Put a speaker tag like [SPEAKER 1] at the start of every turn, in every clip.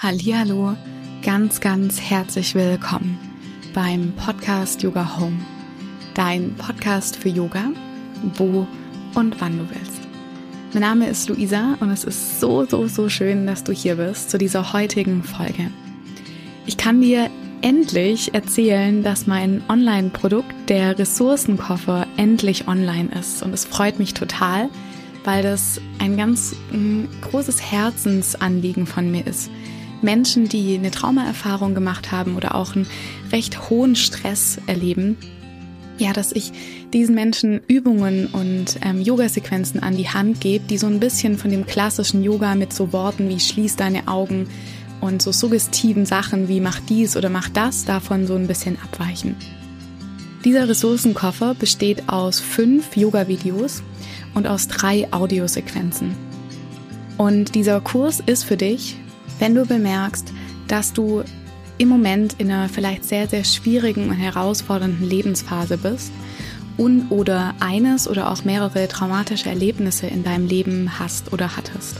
[SPEAKER 1] Hallihallo, ganz, ganz herzlich willkommen beim Podcast Yoga Home. Dein Podcast für Yoga, wo und wann du willst. Mein Name ist Luisa und es ist so, so, so schön, dass du hier bist zu dieser heutigen Folge. Ich kann dir endlich erzählen, dass mein Online-Produkt, der Ressourcenkoffer, endlich online ist. Und es freut mich total, weil das ein ganz ein großes Herzensanliegen von mir ist Menschen, die eine Traumaerfahrung gemacht haben oder auch einen recht hohen Stress erleben, ja, dass ich diesen Menschen Übungen und ähm, Yoga-Sequenzen an die Hand gebe, die so ein bisschen von dem klassischen Yoga mit so Worten wie schließ deine Augen und so suggestiven Sachen wie mach dies oder mach das davon so ein bisschen abweichen. Dieser Ressourcenkoffer besteht aus fünf Yoga-Videos und aus drei Audiosequenzen. Und dieser Kurs ist für dich, wenn du bemerkst, dass du im Moment in einer vielleicht sehr, sehr schwierigen und herausfordernden Lebensphase bist und oder eines oder auch mehrere traumatische Erlebnisse in deinem Leben hast oder hattest.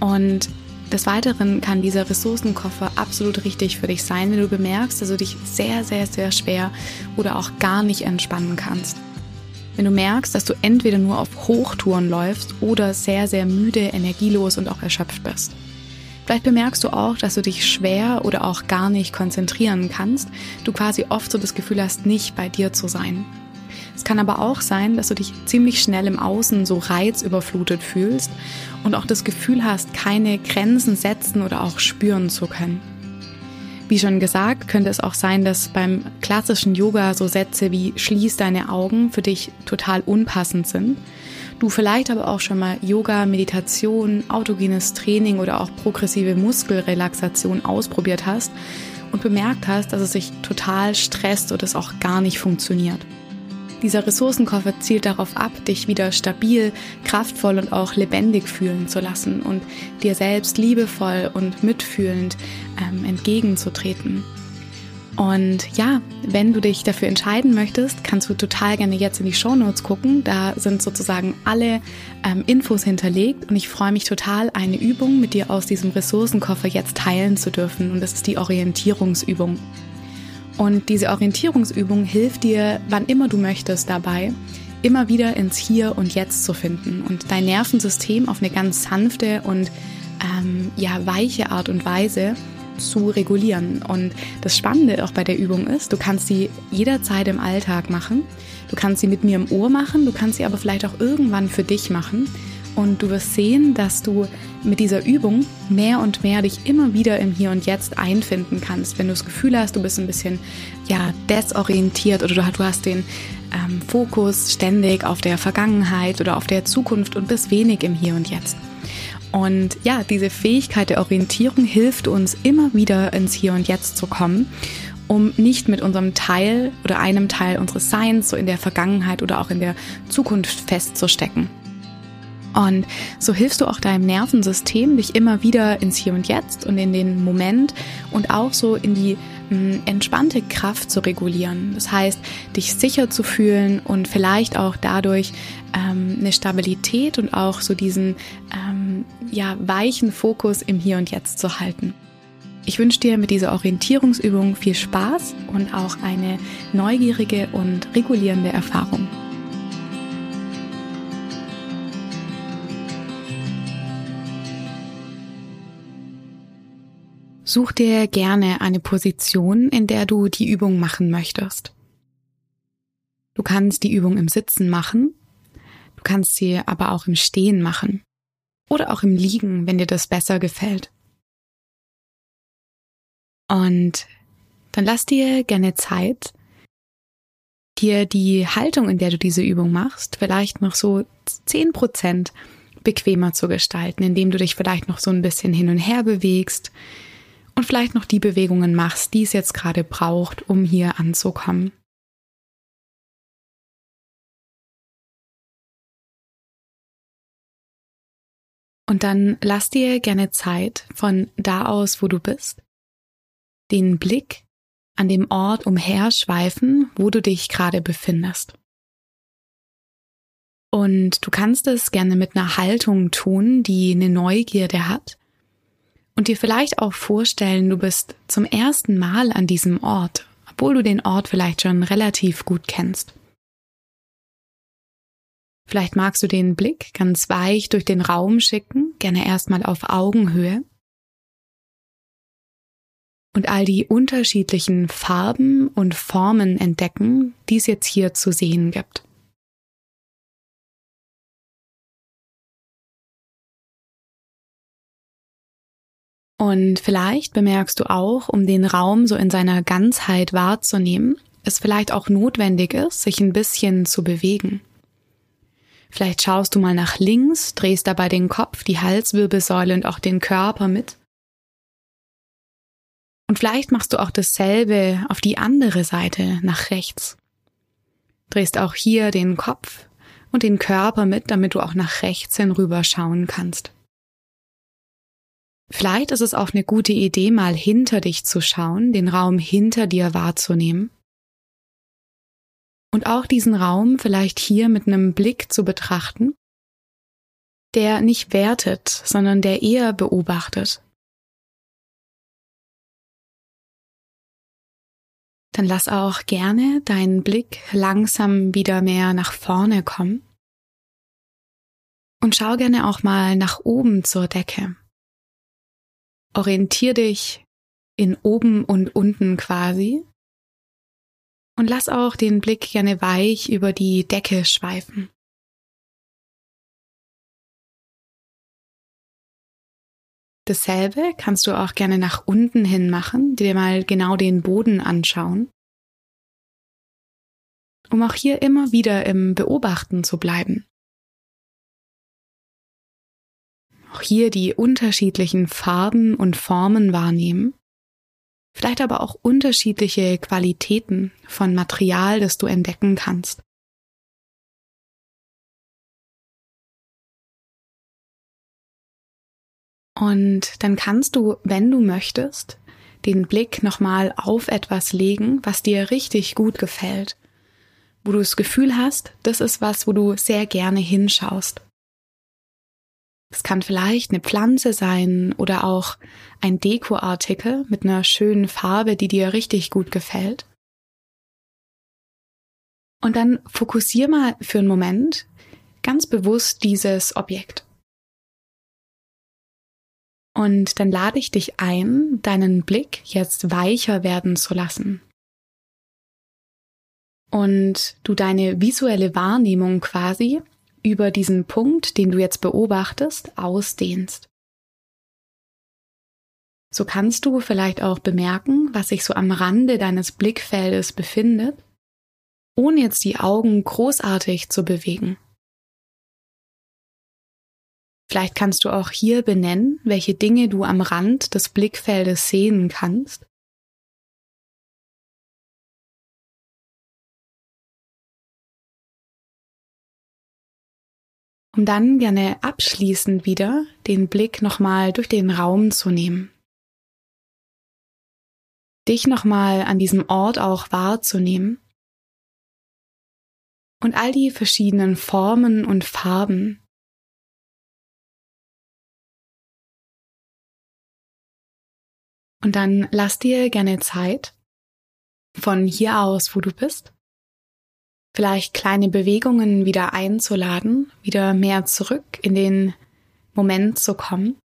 [SPEAKER 1] Und des Weiteren kann dieser Ressourcenkoffer absolut richtig für dich sein, wenn du bemerkst, dass du dich sehr, sehr, sehr schwer oder auch gar nicht entspannen kannst. Wenn du merkst, dass du entweder nur auf Hochtouren läufst oder sehr, sehr müde, energielos und auch erschöpft bist. Vielleicht bemerkst du auch, dass du dich schwer oder auch gar nicht konzentrieren kannst, du quasi oft so das Gefühl hast, nicht bei dir zu sein. Es kann aber auch sein, dass du dich ziemlich schnell im Außen so reizüberflutet fühlst und auch das Gefühl hast, keine Grenzen setzen oder auch spüren zu können. Wie schon gesagt, könnte es auch sein, dass beim klassischen Yoga so Sätze wie schließ deine Augen für dich total unpassend sind du vielleicht aber auch schon mal Yoga, Meditation, autogenes Training oder auch progressive Muskelrelaxation ausprobiert hast und bemerkt hast, dass es sich total stresst oder es auch gar nicht funktioniert. Dieser Ressourcenkoffer zielt darauf ab, dich wieder stabil, kraftvoll und auch lebendig fühlen zu lassen und dir selbst liebevoll und mitfühlend ähm, entgegenzutreten. Und ja, wenn du dich dafür entscheiden möchtest, kannst du total gerne jetzt in die Show Notes gucken. Da sind sozusagen alle ähm, Infos hinterlegt und ich freue mich total, eine Übung mit dir aus diesem Ressourcenkoffer jetzt teilen zu dürfen. Und das ist die Orientierungsübung. Und diese Orientierungsübung hilft dir, wann immer du möchtest, dabei, immer wieder ins Hier und Jetzt zu finden und dein Nervensystem auf eine ganz sanfte und ähm, ja weiche Art und Weise zu regulieren. Und das Spannende auch bei der Übung ist, du kannst sie jederzeit im Alltag machen. Du kannst sie mit mir im Ohr machen, du kannst sie aber vielleicht auch irgendwann für dich machen. Und du wirst sehen, dass du mit dieser Übung mehr und mehr dich immer wieder im Hier und Jetzt einfinden kannst. Wenn du das Gefühl hast, du bist ein bisschen ja, desorientiert oder du hast den ähm, Fokus ständig auf der Vergangenheit oder auf der Zukunft und bist wenig im Hier und Jetzt. Und ja, diese Fähigkeit der Orientierung hilft uns immer wieder ins Hier und Jetzt zu kommen, um nicht mit unserem Teil oder einem Teil unseres Seins so in der Vergangenheit oder auch in der Zukunft festzustecken. Und so hilfst du auch deinem Nervensystem, dich immer wieder ins Hier und Jetzt und in den Moment und auch so in die entspannte Kraft zu regulieren. Das heißt, dich sicher zu fühlen und vielleicht auch dadurch ähm, eine Stabilität und auch so diesen ähm, ja, weichen Fokus im Hier und Jetzt zu halten. Ich wünsche dir mit dieser Orientierungsübung viel Spaß und auch eine neugierige und regulierende Erfahrung. Such dir gerne eine Position, in der du die Übung machen möchtest. Du kannst die Übung im Sitzen machen, du kannst sie aber auch im Stehen machen oder auch im Liegen, wenn dir das besser gefällt. Und dann lass dir gerne Zeit, dir die Haltung, in der du diese Übung machst, vielleicht noch so zehn Prozent bequemer zu gestalten, indem du dich vielleicht noch so ein bisschen hin und her bewegst und vielleicht noch die Bewegungen machst, die es jetzt gerade braucht, um hier anzukommen. Und dann lass dir gerne Zeit von da aus, wo du bist, den Blick an dem Ort umherschweifen, wo du dich gerade befindest. Und du kannst es gerne mit einer Haltung tun, die eine Neugierde hat Und dir vielleicht auch vorstellen, du bist zum ersten Mal an diesem Ort, obwohl du den Ort vielleicht schon relativ gut kennst. Vielleicht magst du den Blick ganz weich durch den Raum schicken, gerne erstmal auf Augenhöhe. Und all die unterschiedlichen Farben und Formen entdecken, die es jetzt hier zu sehen gibt. Und vielleicht bemerkst du auch, um den Raum so in seiner Ganzheit wahrzunehmen, es vielleicht auch notwendig ist, sich ein bisschen zu bewegen. Vielleicht schaust du mal nach links, drehst dabei den Kopf, die Halswirbelsäule und auch den Körper mit. Und vielleicht machst du auch dasselbe auf die andere Seite nach rechts. Drehst auch hier den Kopf und den Körper mit, damit du auch nach rechts hinüber schauen kannst. Vielleicht ist es auch eine gute Idee, mal hinter dich zu schauen, den Raum hinter dir wahrzunehmen. Und auch diesen Raum vielleicht hier mit einem Blick zu betrachten, der nicht wertet, sondern der eher beobachtet. Dann lass auch gerne deinen Blick langsam wieder mehr nach vorne kommen. Und schau gerne auch mal nach oben zur Decke. Orientier dich in oben und unten quasi und lass auch den Blick gerne weich über die Decke schweifen. Dasselbe kannst du auch gerne nach unten hin machen, dir mal genau den Boden anschauen, um auch hier immer wieder im Beobachten zu bleiben. Auch hier die unterschiedlichen Farben und Formen wahrnehmen, vielleicht aber auch unterschiedliche Qualitäten von Material, das du entdecken kannst. Und dann kannst du, wenn du möchtest, den Blick nochmal auf etwas legen, was dir richtig gut gefällt, wo du das Gefühl hast, das ist was, wo du sehr gerne hinschaust. Es kann vielleicht eine Pflanze sein oder auch ein Dekoartikel mit einer schönen Farbe, die dir richtig gut gefällt. Und dann fokussier mal für einen Moment ganz bewusst dieses Objekt. Und dann lade ich dich ein, deinen Blick jetzt weicher werden zu lassen. Und du deine visuelle Wahrnehmung quasi über diesen Punkt, den du jetzt beobachtest, ausdehnst. So kannst du vielleicht auch bemerken, was sich so am Rande deines Blickfeldes befindet, ohne jetzt die Augen großartig zu bewegen. Vielleicht kannst du auch hier benennen, welche Dinge du am Rand des Blickfeldes sehen kannst um dann gerne abschließend wieder den Blick nochmal durch den Raum zu nehmen. Dich nochmal an diesem Ort auch wahrzunehmen und all die verschiedenen Formen und Farben. Und dann lass dir gerne Zeit von hier aus, wo du bist, vielleicht kleine Bewegungen wieder einzuladen, wieder mehr zurück in den Moment zu kommen.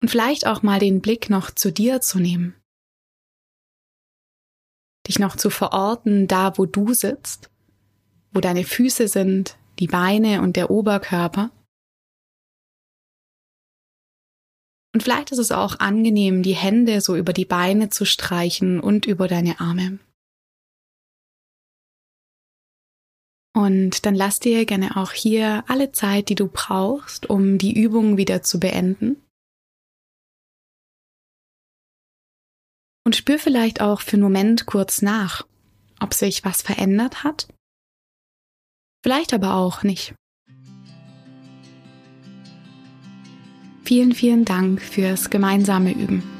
[SPEAKER 1] Und vielleicht auch mal den Blick noch zu dir zu nehmen. Dich noch zu verorten, da wo du sitzt, wo deine Füße sind, die Beine und der Oberkörper. Und vielleicht ist es auch angenehm, die Hände so über die Beine zu streichen und über deine Arme. Und dann lass dir gerne auch hier alle Zeit, die du brauchst, um die Übung wieder zu beenden. Und spür vielleicht auch für einen Moment kurz nach, ob sich was verändert hat. Vielleicht aber auch nicht. Vielen, vielen Dank fürs gemeinsame Üben.